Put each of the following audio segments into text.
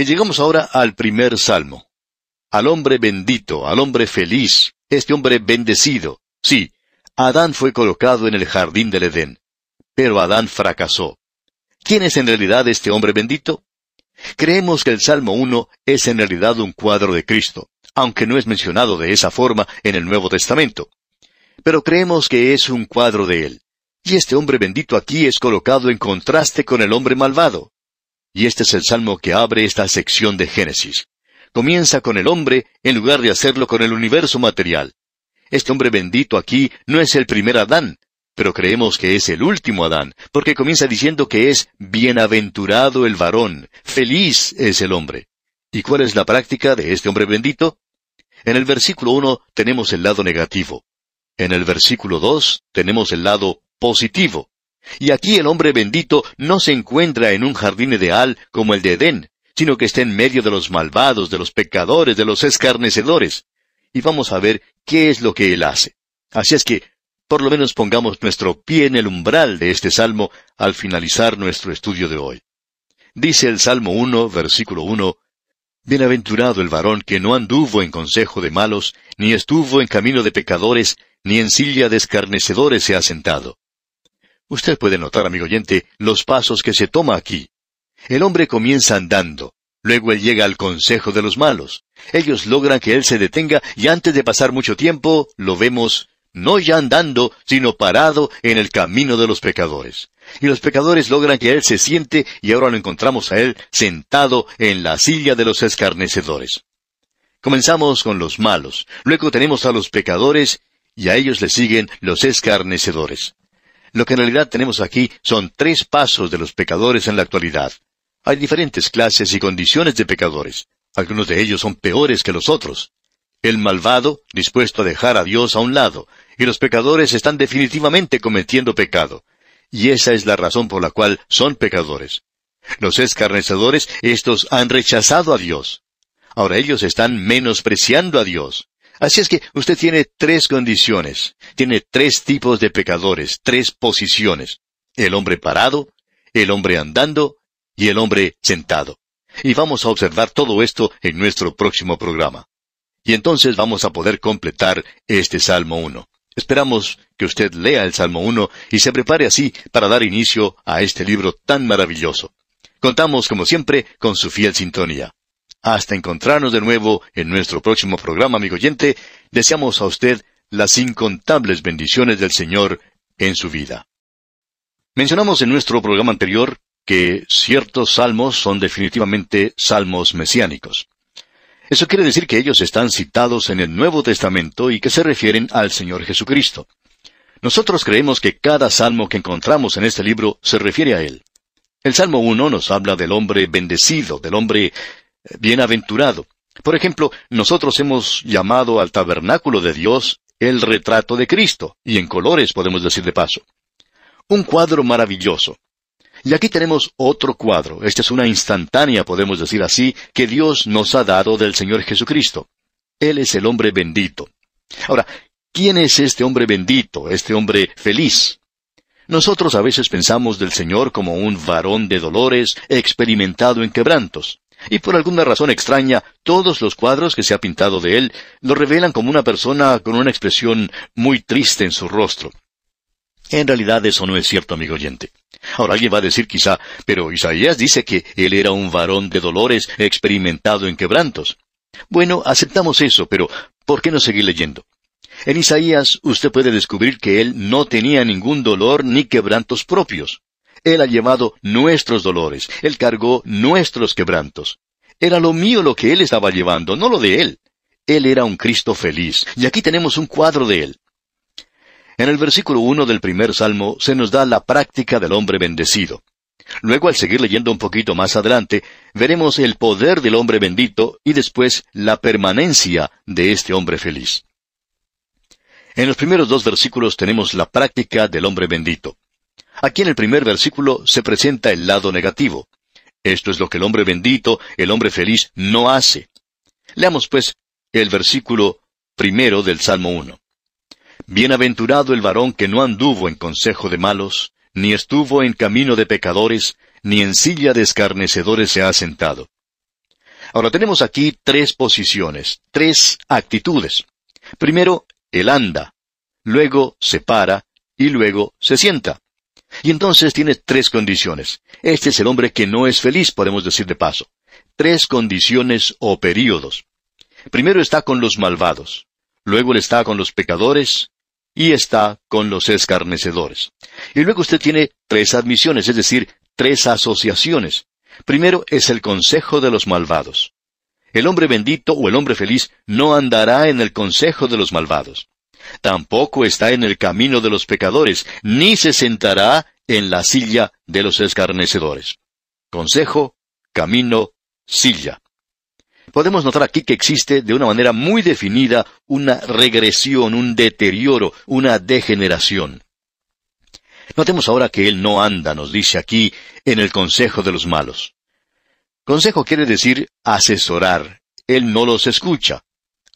Y llegamos ahora al primer salmo. Al hombre bendito, al hombre feliz, este hombre bendecido. Sí, Adán fue colocado en el jardín del Edén. Pero Adán fracasó. ¿Quién es en realidad este hombre bendito? Creemos que el Salmo 1 es en realidad un cuadro de Cristo, aunque no es mencionado de esa forma en el Nuevo Testamento. Pero creemos que es un cuadro de Él. Y este hombre bendito aquí es colocado en contraste con el hombre malvado. Y este es el salmo que abre esta sección de Génesis. Comienza con el hombre en lugar de hacerlo con el universo material. Este hombre bendito aquí no es el primer Adán, pero creemos que es el último Adán, porque comienza diciendo que es bienaventurado el varón, feliz es el hombre. ¿Y cuál es la práctica de este hombre bendito? En el versículo 1 tenemos el lado negativo. En el versículo 2 tenemos el lado positivo. Y aquí el hombre bendito no se encuentra en un jardín ideal como el de Edén, sino que está en medio de los malvados, de los pecadores, de los escarnecedores. Y vamos a ver qué es lo que él hace. Así es que, por lo menos pongamos nuestro pie en el umbral de este salmo al finalizar nuestro estudio de hoy. Dice el Salmo 1, versículo 1, Bienaventurado el varón que no anduvo en consejo de malos, ni estuvo en camino de pecadores, ni en silla de escarnecedores se ha sentado. Usted puede notar, amigo oyente, los pasos que se toma aquí. El hombre comienza andando, luego él llega al consejo de los malos. Ellos logran que él se detenga y antes de pasar mucho tiempo lo vemos no ya andando, sino parado en el camino de los pecadores. Y los pecadores logran que él se siente y ahora lo encontramos a él sentado en la silla de los escarnecedores. Comenzamos con los malos, luego tenemos a los pecadores y a ellos le siguen los escarnecedores. Lo que en realidad tenemos aquí son tres pasos de los pecadores en la actualidad. Hay diferentes clases y condiciones de pecadores. Algunos de ellos son peores que los otros. El malvado, dispuesto a dejar a Dios a un lado, y los pecadores están definitivamente cometiendo pecado. Y esa es la razón por la cual son pecadores. Los escarnecedores, estos han rechazado a Dios. Ahora ellos están menospreciando a Dios. Así es que usted tiene tres condiciones, tiene tres tipos de pecadores, tres posiciones. El hombre parado, el hombre andando y el hombre sentado. Y vamos a observar todo esto en nuestro próximo programa. Y entonces vamos a poder completar este Salmo 1. Esperamos que usted lea el Salmo 1 y se prepare así para dar inicio a este libro tan maravilloso. Contamos, como siempre, con su fiel sintonía. Hasta encontrarnos de nuevo en nuestro próximo programa, amigo oyente, deseamos a usted las incontables bendiciones del Señor en su vida. Mencionamos en nuestro programa anterior que ciertos salmos son definitivamente salmos mesiánicos. Eso quiere decir que ellos están citados en el Nuevo Testamento y que se refieren al Señor Jesucristo. Nosotros creemos que cada salmo que encontramos en este libro se refiere a Él. El Salmo 1 nos habla del hombre bendecido, del hombre bienaventurado. Por ejemplo, nosotros hemos llamado al tabernáculo de Dios el retrato de Cristo, y en colores podemos decir de paso. Un cuadro maravilloso. Y aquí tenemos otro cuadro, esta es una instantánea, podemos decir así, que Dios nos ha dado del Señor Jesucristo. Él es el hombre bendito. Ahora, ¿quién es este hombre bendito, este hombre feliz? Nosotros a veces pensamos del Señor como un varón de dolores, experimentado en quebrantos. Y por alguna razón extraña, todos los cuadros que se ha pintado de él lo revelan como una persona con una expresión muy triste en su rostro. En realidad eso no es cierto, amigo oyente. Ahora alguien va a decir quizá, pero Isaías dice que él era un varón de dolores experimentado en quebrantos. Bueno, aceptamos eso, pero ¿por qué no seguir leyendo? En Isaías usted puede descubrir que él no tenía ningún dolor ni quebrantos propios. Él ha llevado nuestros dolores, Él cargó nuestros quebrantos. Era lo mío lo que Él estaba llevando, no lo de Él. Él era un Cristo feliz, y aquí tenemos un cuadro de Él. En el versículo uno del primer salmo se nos da la práctica del hombre bendecido. Luego, al seguir leyendo un poquito más adelante, veremos el poder del hombre bendito y después la permanencia de este hombre feliz. En los primeros dos versículos tenemos la práctica del hombre bendito. Aquí en el primer versículo se presenta el lado negativo. Esto es lo que el hombre bendito, el hombre feliz, no hace. Leamos pues el versículo primero del Salmo 1. Bienaventurado el varón que no anduvo en consejo de malos, ni estuvo en camino de pecadores, ni en silla de escarnecedores se ha sentado. Ahora tenemos aquí tres posiciones, tres actitudes. Primero, él anda, luego se para y luego se sienta. Y entonces tiene tres condiciones. Este es el hombre que no es feliz, podemos decir de paso. Tres condiciones o períodos. Primero está con los malvados, luego está con los pecadores y está con los escarnecedores. Y luego usted tiene tres admisiones, es decir, tres asociaciones. Primero es el consejo de los malvados. El hombre bendito o el hombre feliz no andará en el consejo de los malvados. Tampoco está en el camino de los pecadores, ni se sentará en la silla de los escarnecedores. Consejo, camino, silla. Podemos notar aquí que existe de una manera muy definida una regresión, un deterioro, una degeneración. Notemos ahora que Él no anda, nos dice aquí, en el consejo de los malos. Consejo quiere decir asesorar. Él no los escucha.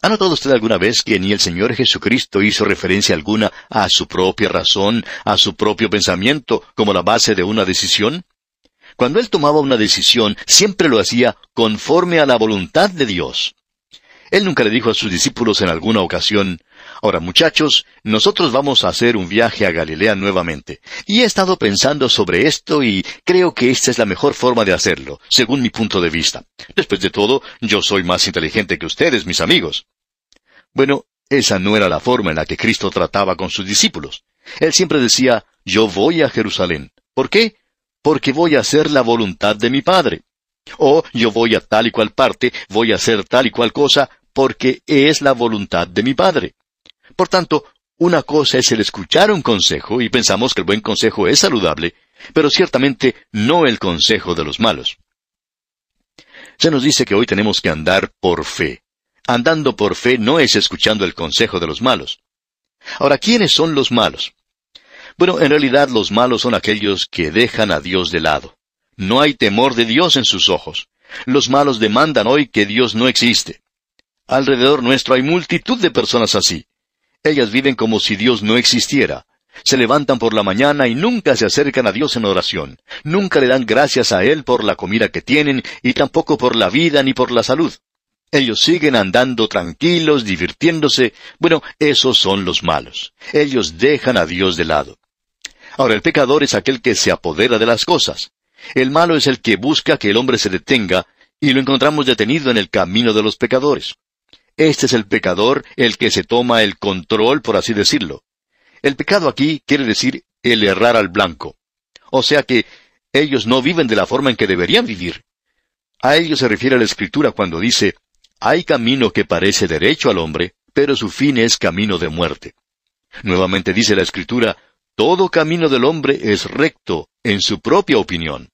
¿Ha notado usted alguna vez que ni el Señor Jesucristo hizo referencia alguna a su propia razón, a su propio pensamiento, como la base de una decisión? Cuando Él tomaba una decisión, siempre lo hacía conforme a la voluntad de Dios. Él nunca le dijo a sus discípulos en alguna ocasión, Ahora muchachos, nosotros vamos a hacer un viaje a Galilea nuevamente. Y he estado pensando sobre esto y creo que esta es la mejor forma de hacerlo, según mi punto de vista. Después de todo, yo soy más inteligente que ustedes, mis amigos. Bueno, esa no era la forma en la que Cristo trataba con sus discípulos. Él siempre decía, yo voy a Jerusalén. ¿Por qué? Porque voy a hacer la voluntad de mi Padre. O yo voy a tal y cual parte, voy a hacer tal y cual cosa, porque es la voluntad de mi Padre. Por tanto, una cosa es el escuchar un consejo, y pensamos que el buen consejo es saludable, pero ciertamente no el consejo de los malos. Se nos dice que hoy tenemos que andar por fe. Andando por fe no es escuchando el consejo de los malos. Ahora, ¿quiénes son los malos? Bueno, en realidad los malos son aquellos que dejan a Dios de lado. No hay temor de Dios en sus ojos. Los malos demandan hoy que Dios no existe. Alrededor nuestro hay multitud de personas así. Ellas viven como si Dios no existiera. Se levantan por la mañana y nunca se acercan a Dios en oración. Nunca le dan gracias a Él por la comida que tienen y tampoco por la vida ni por la salud. Ellos siguen andando tranquilos, divirtiéndose. Bueno, esos son los malos. Ellos dejan a Dios de lado. Ahora, el pecador es aquel que se apodera de las cosas. El malo es el que busca que el hombre se detenga, y lo encontramos detenido en el camino de los pecadores. Este es el pecador, el que se toma el control, por así decirlo. El pecado aquí quiere decir el errar al blanco. O sea que ellos no viven de la forma en que deberían vivir. A ellos se refiere la Escritura cuando dice, hay camino que parece derecho al hombre, pero su fin es camino de muerte. Nuevamente dice la Escritura, todo camino del hombre es recto en su propia opinión.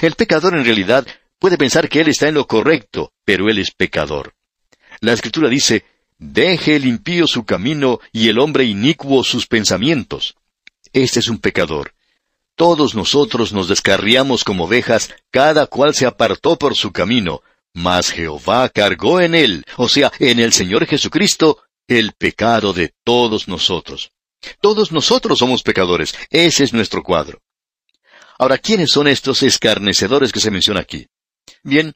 El pecador en realidad puede pensar que él está en lo correcto, pero él es pecador. La escritura dice, Deje el impío su camino y el hombre inicuo sus pensamientos. Este es un pecador. Todos nosotros nos descarriamos como ovejas, cada cual se apartó por su camino, mas Jehová cargó en él, o sea, en el Señor Jesucristo, el pecado de todos nosotros. Todos nosotros somos pecadores, ese es nuestro cuadro. Ahora, ¿quiénes son estos escarnecedores que se menciona aquí? Bien,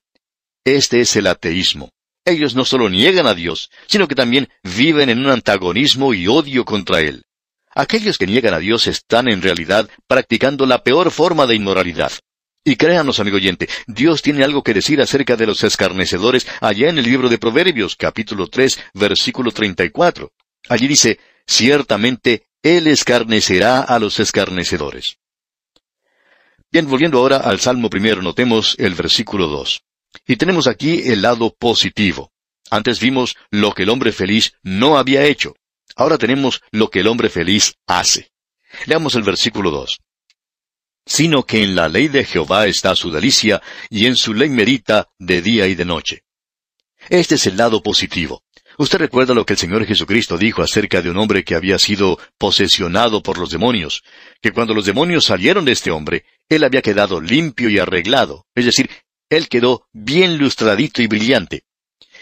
este es el ateísmo. Ellos no solo niegan a Dios, sino que también viven en un antagonismo y odio contra Él. Aquellos que niegan a Dios están en realidad practicando la peor forma de inmoralidad. Y créanos, amigo oyente, Dios tiene algo que decir acerca de los escarnecedores allá en el libro de Proverbios, capítulo 3, versículo 34. Allí dice, ciertamente Él escarnecerá a los escarnecedores. Bien, volviendo ahora al Salmo primero, notemos el versículo 2. Y tenemos aquí el lado positivo. Antes vimos lo que el hombre feliz no había hecho. Ahora tenemos lo que el hombre feliz hace. Leamos el versículo 2. Sino que en la ley de Jehová está su delicia, y en su ley merita de día y de noche. Este es el lado positivo. Usted recuerda lo que el Señor Jesucristo dijo acerca de un hombre que había sido posesionado por los demonios, que cuando los demonios salieron de este hombre, él había quedado limpio y arreglado, es decir, él quedó bien lustradito y brillante.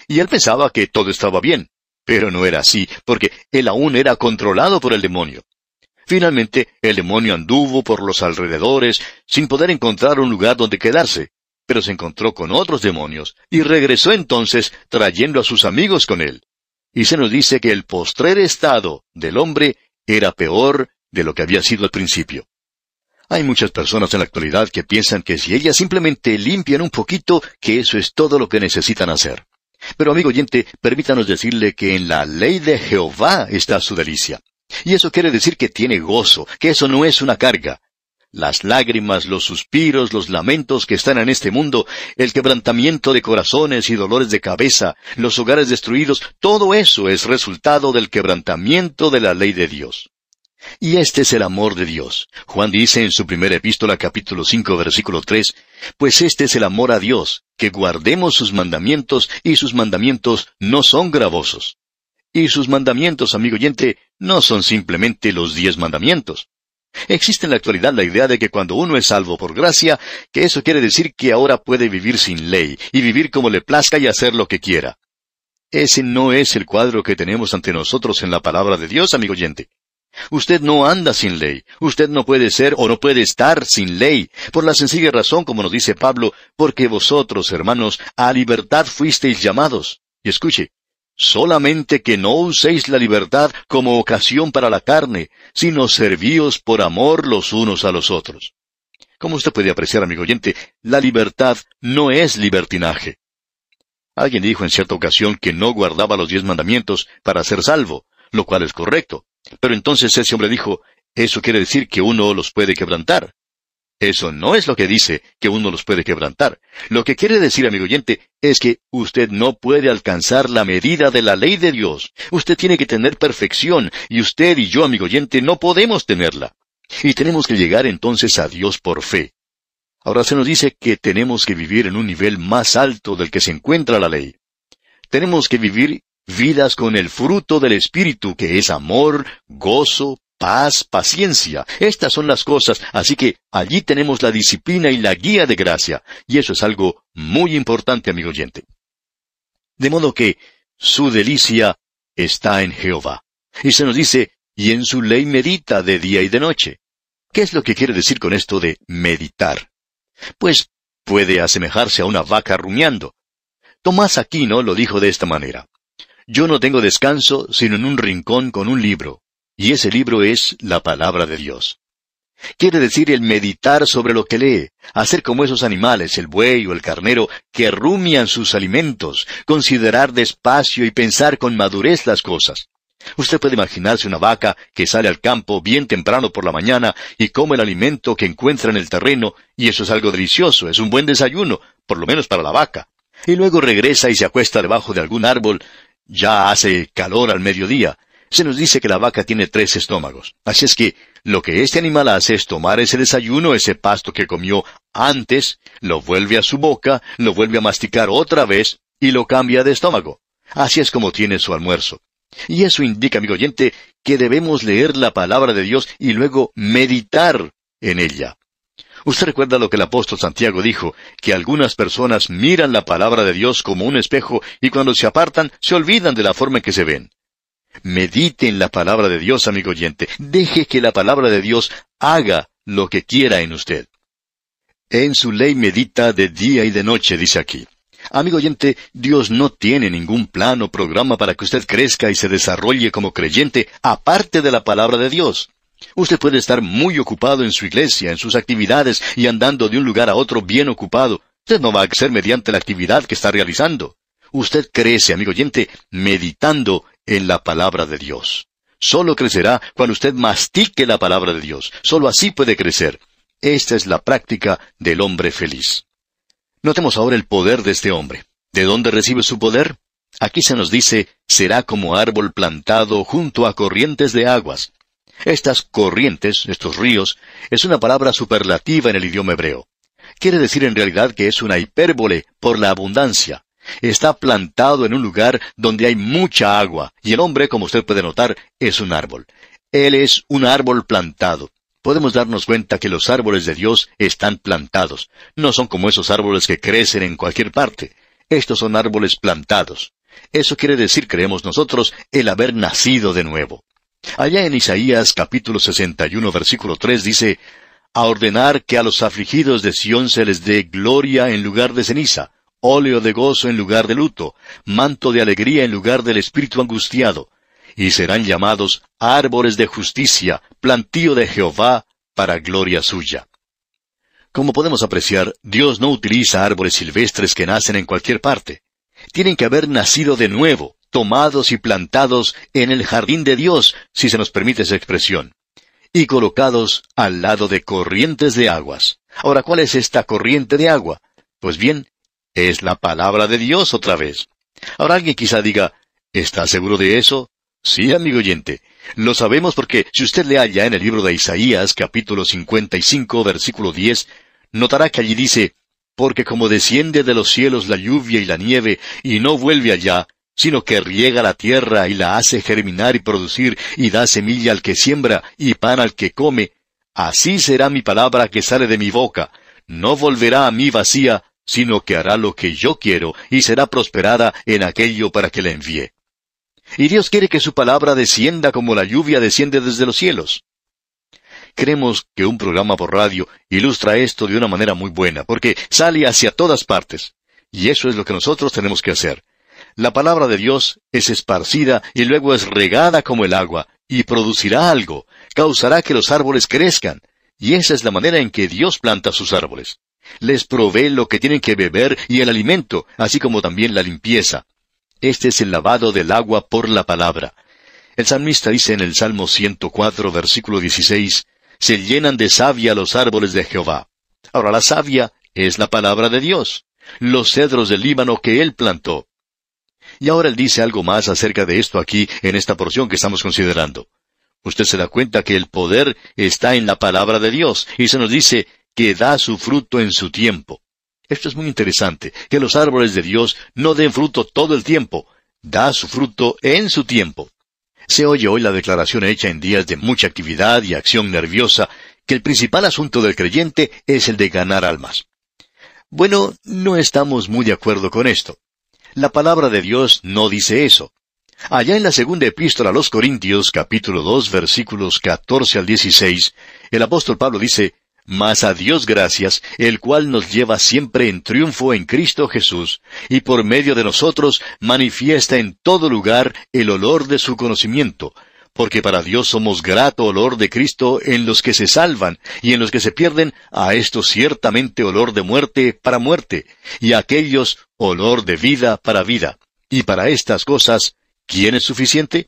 Y él pensaba que todo estaba bien, pero no era así, porque él aún era controlado por el demonio. Finalmente, el demonio anduvo por los alrededores sin poder encontrar un lugar donde quedarse. pero se encontró con otros demonios, y regresó entonces trayendo a sus amigos con él. Y se nos dice que el postrer estado del hombre era peor de lo que había sido al principio. Hay muchas personas en la actualidad que piensan que si ellas simplemente limpian un poquito, que eso es todo lo que necesitan hacer. Pero amigo oyente, permítanos decirle que en la ley de Jehová está su delicia. Y eso quiere decir que tiene gozo, que eso no es una carga. Las lágrimas, los suspiros, los lamentos que están en este mundo, el quebrantamiento de corazones y dolores de cabeza, los hogares destruidos, todo eso es resultado del quebrantamiento de la ley de Dios. Y este es el amor de Dios. Juan dice en su primera epístola capítulo 5 versículo 3, Pues este es el amor a Dios, que guardemos sus mandamientos y sus mandamientos no son gravosos. Y sus mandamientos, amigo oyente, no son simplemente los diez mandamientos. Existe en la actualidad la idea de que cuando uno es salvo por gracia, que eso quiere decir que ahora puede vivir sin ley y vivir como le plazca y hacer lo que quiera. Ese no es el cuadro que tenemos ante nosotros en la palabra de Dios, amigo oyente. Usted no anda sin ley. Usted no puede ser o no puede estar sin ley, por la sencilla razón, como nos dice Pablo, porque vosotros, hermanos, a libertad fuisteis llamados. Y escuche, solamente que no uséis la libertad como ocasión para la carne, sino servíos por amor los unos a los otros. Como usted puede apreciar, amigo oyente, la libertad no es libertinaje. Alguien dijo en cierta ocasión que no guardaba los diez mandamientos para ser salvo, lo cual es correcto. Pero entonces ese hombre dijo, eso quiere decir que uno los puede quebrantar. Eso no es lo que dice que uno los puede quebrantar. Lo que quiere decir, amigo oyente, es que usted no puede alcanzar la medida de la ley de Dios. Usted tiene que tener perfección, y usted y yo, amigo oyente, no podemos tenerla. Y tenemos que llegar entonces a Dios por fe. Ahora se nos dice que tenemos que vivir en un nivel más alto del que se encuentra la ley. Tenemos que vivir vidas con el fruto del Espíritu, que es amor, gozo, paz, paciencia. Estas son las cosas, así que allí tenemos la disciplina y la guía de gracia, y eso es algo muy importante, amigo oyente. De modo que su delicia está en Jehová. Y se nos dice, y en su ley medita de día y de noche. ¿Qué es lo que quiere decir con esto de meditar? Pues puede asemejarse a una vaca rumiando. Tomás Aquino lo dijo de esta manera. Yo no tengo descanso sino en un rincón con un libro, y ese libro es la palabra de Dios. Quiere decir el meditar sobre lo que lee, hacer como esos animales, el buey o el carnero, que rumian sus alimentos, considerar despacio y pensar con madurez las cosas. Usted puede imaginarse una vaca que sale al campo bien temprano por la mañana y come el alimento que encuentra en el terreno, y eso es algo delicioso, es un buen desayuno, por lo menos para la vaca. Y luego regresa y se acuesta debajo de algún árbol ya hace calor al mediodía. Se nos dice que la vaca tiene tres estómagos. Así es que lo que este animal hace es tomar ese desayuno, ese pasto que comió antes, lo vuelve a su boca, lo vuelve a masticar otra vez y lo cambia de estómago. Así es como tiene su almuerzo. Y eso indica, amigo oyente, que debemos leer la palabra de Dios y luego meditar en ella. Usted recuerda lo que el apóstol Santiago dijo, que algunas personas miran la palabra de Dios como un espejo y cuando se apartan se olvidan de la forma en que se ven. Medite en la palabra de Dios, amigo oyente. Deje que la palabra de Dios haga lo que quiera en usted. En su ley medita de día y de noche, dice aquí. Amigo oyente, Dios no tiene ningún plan o programa para que usted crezca y se desarrolle como creyente aparte de la palabra de Dios. Usted puede estar muy ocupado en su iglesia, en sus actividades y andando de un lugar a otro bien ocupado. Usted no va a ser mediante la actividad que está realizando. Usted crece, amigo oyente, meditando en la palabra de Dios. Solo crecerá cuando usted mastique la palabra de Dios. Solo así puede crecer. Esta es la práctica del hombre feliz. Notemos ahora el poder de este hombre. ¿De dónde recibe su poder? Aquí se nos dice, será como árbol plantado junto a corrientes de aguas. Estas corrientes, estos ríos, es una palabra superlativa en el idioma hebreo. Quiere decir en realidad que es una hipérbole por la abundancia. Está plantado en un lugar donde hay mucha agua, y el hombre, como usted puede notar, es un árbol. Él es un árbol plantado. Podemos darnos cuenta que los árboles de Dios están plantados. No son como esos árboles que crecen en cualquier parte. Estos son árboles plantados. Eso quiere decir, creemos nosotros, el haber nacido de nuevo. Allá en Isaías capítulo 61 versículo 3 dice, a ordenar que a los afligidos de Sión se les dé gloria en lugar de ceniza, óleo de gozo en lugar de luto, manto de alegría en lugar del espíritu angustiado, y serán llamados árboles de justicia, plantío de Jehová, para gloria suya. Como podemos apreciar, Dios no utiliza árboles silvestres que nacen en cualquier parte. Tienen que haber nacido de nuevo, tomados y plantados en el jardín de Dios, si se nos permite esa expresión, y colocados al lado de corrientes de aguas. Ahora, ¿cuál es esta corriente de agua? Pues bien, es la palabra de Dios otra vez. Ahora alguien quizá diga, ¿está seguro de eso? Sí, amigo oyente. Lo sabemos porque si usted le halla en el libro de Isaías, capítulo 55, versículo 10, notará que allí dice, Porque como desciende de los cielos la lluvia y la nieve, y no vuelve allá, sino que riega la tierra y la hace germinar y producir, y da semilla al que siembra y pan al que come, así será mi palabra que sale de mi boca. No volverá a mí vacía, sino que hará lo que yo quiero, y será prosperada en aquello para que la envíe. Y Dios quiere que su palabra descienda como la lluvia desciende desde los cielos. Creemos que un programa por radio ilustra esto de una manera muy buena, porque sale hacia todas partes. Y eso es lo que nosotros tenemos que hacer. La palabra de Dios es esparcida y luego es regada como el agua, y producirá algo, causará que los árboles crezcan. Y esa es la manera en que Dios planta sus árboles. Les provee lo que tienen que beber y el alimento, así como también la limpieza. Este es el lavado del agua por la palabra. El salmista dice en el Salmo 104, versículo 16, Se llenan de savia los árboles de Jehová. Ahora la savia es la palabra de Dios, los cedros del Líbano que él plantó. Y ahora él dice algo más acerca de esto aquí en esta porción que estamos considerando. Usted se da cuenta que el poder está en la palabra de Dios, y se nos dice que da su fruto en su tiempo. Esto es muy interesante, que los árboles de Dios no den fruto todo el tiempo, da su fruto en su tiempo. Se oye hoy la declaración hecha en días de mucha actividad y acción nerviosa, que el principal asunto del creyente es el de ganar almas. Bueno, no estamos muy de acuerdo con esto. La palabra de Dios no dice eso. Allá en la segunda epístola a los Corintios, capítulo 2, versículos 14 al 16, el apóstol Pablo dice, mas a Dios gracias, el cual nos lleva siempre en triunfo en Cristo Jesús, y por medio de nosotros manifiesta en todo lugar el olor de su conocimiento, porque para Dios somos grato olor de Cristo en los que se salvan, y en los que se pierden, a estos ciertamente olor de muerte para muerte, y a aquellos olor de vida para vida. Y para estas cosas, ¿quién es suficiente?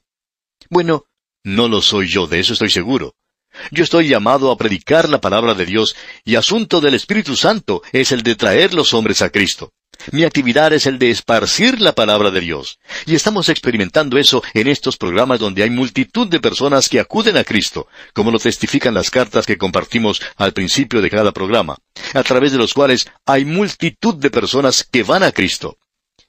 Bueno, no lo soy yo, de eso estoy seguro. Yo estoy llamado a predicar la palabra de Dios y asunto del Espíritu Santo es el de traer los hombres a Cristo. Mi actividad es el de esparcir la palabra de Dios. Y estamos experimentando eso en estos programas donde hay multitud de personas que acuden a Cristo, como lo testifican las cartas que compartimos al principio de cada programa, a través de los cuales hay multitud de personas que van a Cristo.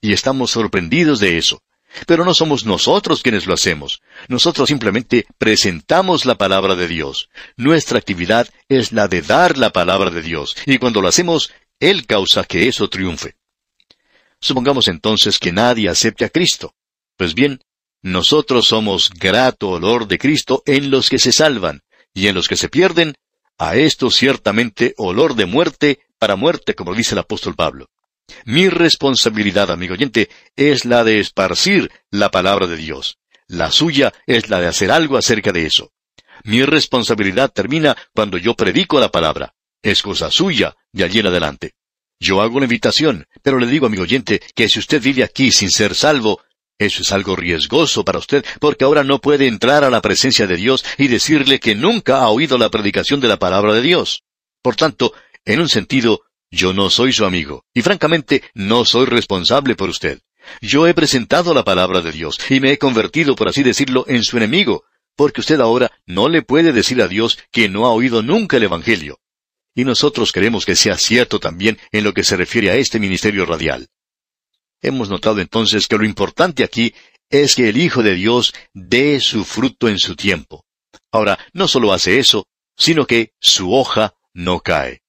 Y estamos sorprendidos de eso. Pero no somos nosotros quienes lo hacemos. Nosotros simplemente presentamos la palabra de Dios. Nuestra actividad es la de dar la palabra de Dios. Y cuando lo hacemos, Él causa que eso triunfe. Supongamos entonces que nadie acepte a Cristo. Pues bien, nosotros somos grato olor de Cristo en los que se salvan, y en los que se pierden, a esto ciertamente olor de muerte para muerte, como dice el apóstol Pablo. Mi responsabilidad, amigo oyente, es la de esparcir la palabra de Dios. La suya es la de hacer algo acerca de eso. Mi responsabilidad termina cuando yo predico la palabra. Es cosa suya de allí en adelante. Yo hago la invitación, pero le digo, amigo oyente, que si usted vive aquí sin ser salvo, eso es algo riesgoso para usted, porque ahora no puede entrar a la presencia de Dios y decirle que nunca ha oído la predicación de la palabra de Dios. Por tanto, en un sentido, yo no soy su amigo, y francamente no soy responsable por usted. Yo he presentado la palabra de Dios, y me he convertido, por así decirlo, en su enemigo, porque usted ahora no le puede decir a Dios que no ha oído nunca el Evangelio. Y nosotros queremos que sea cierto también en lo que se refiere a este ministerio radial. Hemos notado entonces que lo importante aquí es que el Hijo de Dios dé su fruto en su tiempo. Ahora, no solo hace eso, sino que su hoja no cae.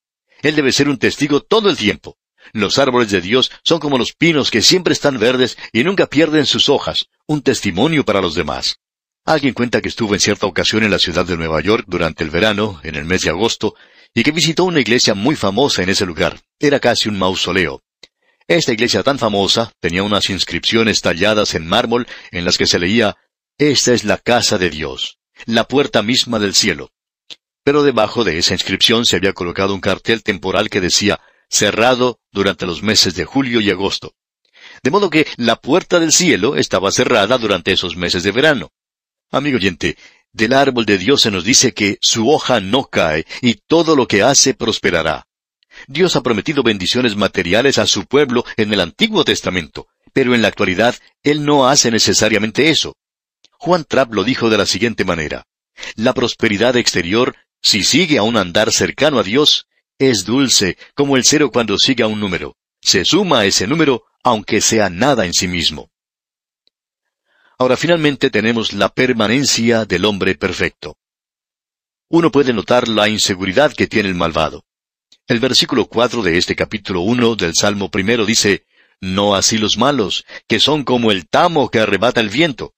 Él debe ser un testigo todo el tiempo. Los árboles de Dios son como los pinos que siempre están verdes y nunca pierden sus hojas, un testimonio para los demás. Alguien cuenta que estuvo en cierta ocasión en la ciudad de Nueva York durante el verano, en el mes de agosto, y que visitó una iglesia muy famosa en ese lugar. Era casi un mausoleo. Esta iglesia tan famosa tenía unas inscripciones talladas en mármol en las que se leía Esta es la casa de Dios, la puerta misma del cielo. Pero debajo de esa inscripción se había colocado un cartel temporal que decía cerrado durante los meses de julio y agosto. De modo que la puerta del cielo estaba cerrada durante esos meses de verano. Amigo oyente, del árbol de Dios se nos dice que su hoja no cae y todo lo que hace prosperará. Dios ha prometido bendiciones materiales a su pueblo en el Antiguo Testamento, pero en la actualidad Él no hace necesariamente eso. Juan Trapp lo dijo de la siguiente manera. La prosperidad exterior, si sigue a un andar cercano a Dios, es dulce como el cero cuando sigue a un número. Se suma a ese número aunque sea nada en sí mismo. Ahora finalmente tenemos la permanencia del hombre perfecto. Uno puede notar la inseguridad que tiene el malvado. El versículo cuatro de este capítulo uno del Salmo primero dice, No así los malos, que son como el tamo que arrebata el viento.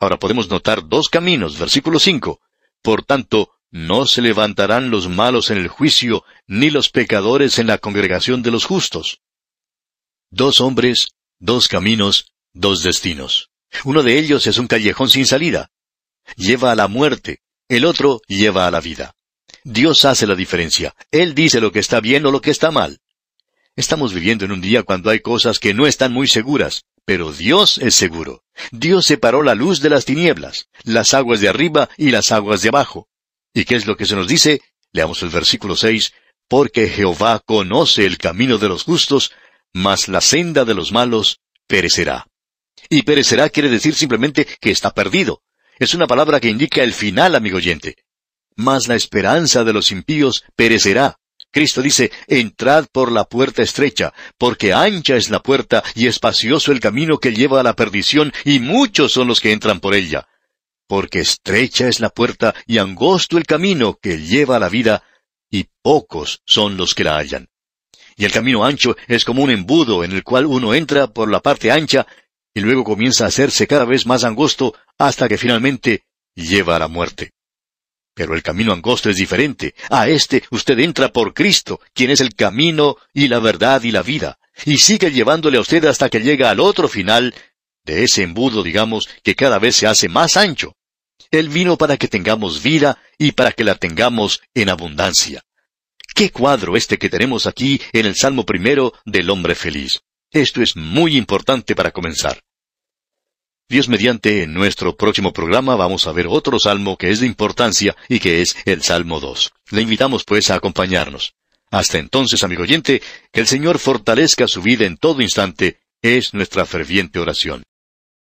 Ahora podemos notar dos caminos, versículo cinco. Por tanto, no se levantarán los malos en el juicio, ni los pecadores en la congregación de los justos. Dos hombres, dos caminos, dos destinos. Uno de ellos es un callejón sin salida. Lleva a la muerte, el otro lleva a la vida. Dios hace la diferencia. Él dice lo que está bien o lo que está mal. Estamos viviendo en un día cuando hay cosas que no están muy seguras, pero Dios es seguro. Dios separó la luz de las tinieblas, las aguas de arriba y las aguas de abajo. ¿Y qué es lo que se nos dice? Leamos el versículo seis. Porque Jehová conoce el camino de los justos, mas la senda de los malos perecerá. Y perecerá quiere decir simplemente que está perdido. Es una palabra que indica el final, amigo oyente. Mas la esperanza de los impíos perecerá. Cristo dice, entrad por la puerta estrecha, porque ancha es la puerta y espacioso el camino que lleva a la perdición, y muchos son los que entran por ella. Porque estrecha es la puerta y angosto el camino que lleva a la vida, y pocos son los que la hallan. Y el camino ancho es como un embudo en el cual uno entra por la parte ancha y luego comienza a hacerse cada vez más angosto hasta que finalmente lleva a la muerte. Pero el camino angosto es diferente. A este usted entra por Cristo, quien es el camino y la verdad y la vida, y sigue llevándole a usted hasta que llega al otro final de ese embudo, digamos, que cada vez se hace más ancho. Él vino para que tengamos vida y para que la tengamos en abundancia. ¿Qué cuadro este que tenemos aquí en el Salmo primero del hombre feliz? Esto es muy importante para comenzar. Dios mediante, en nuestro próximo programa vamos a ver otro salmo que es de importancia y que es el Salmo 2. Le invitamos pues a acompañarnos. Hasta entonces, amigo oyente, que el Señor fortalezca su vida en todo instante, es nuestra ferviente oración.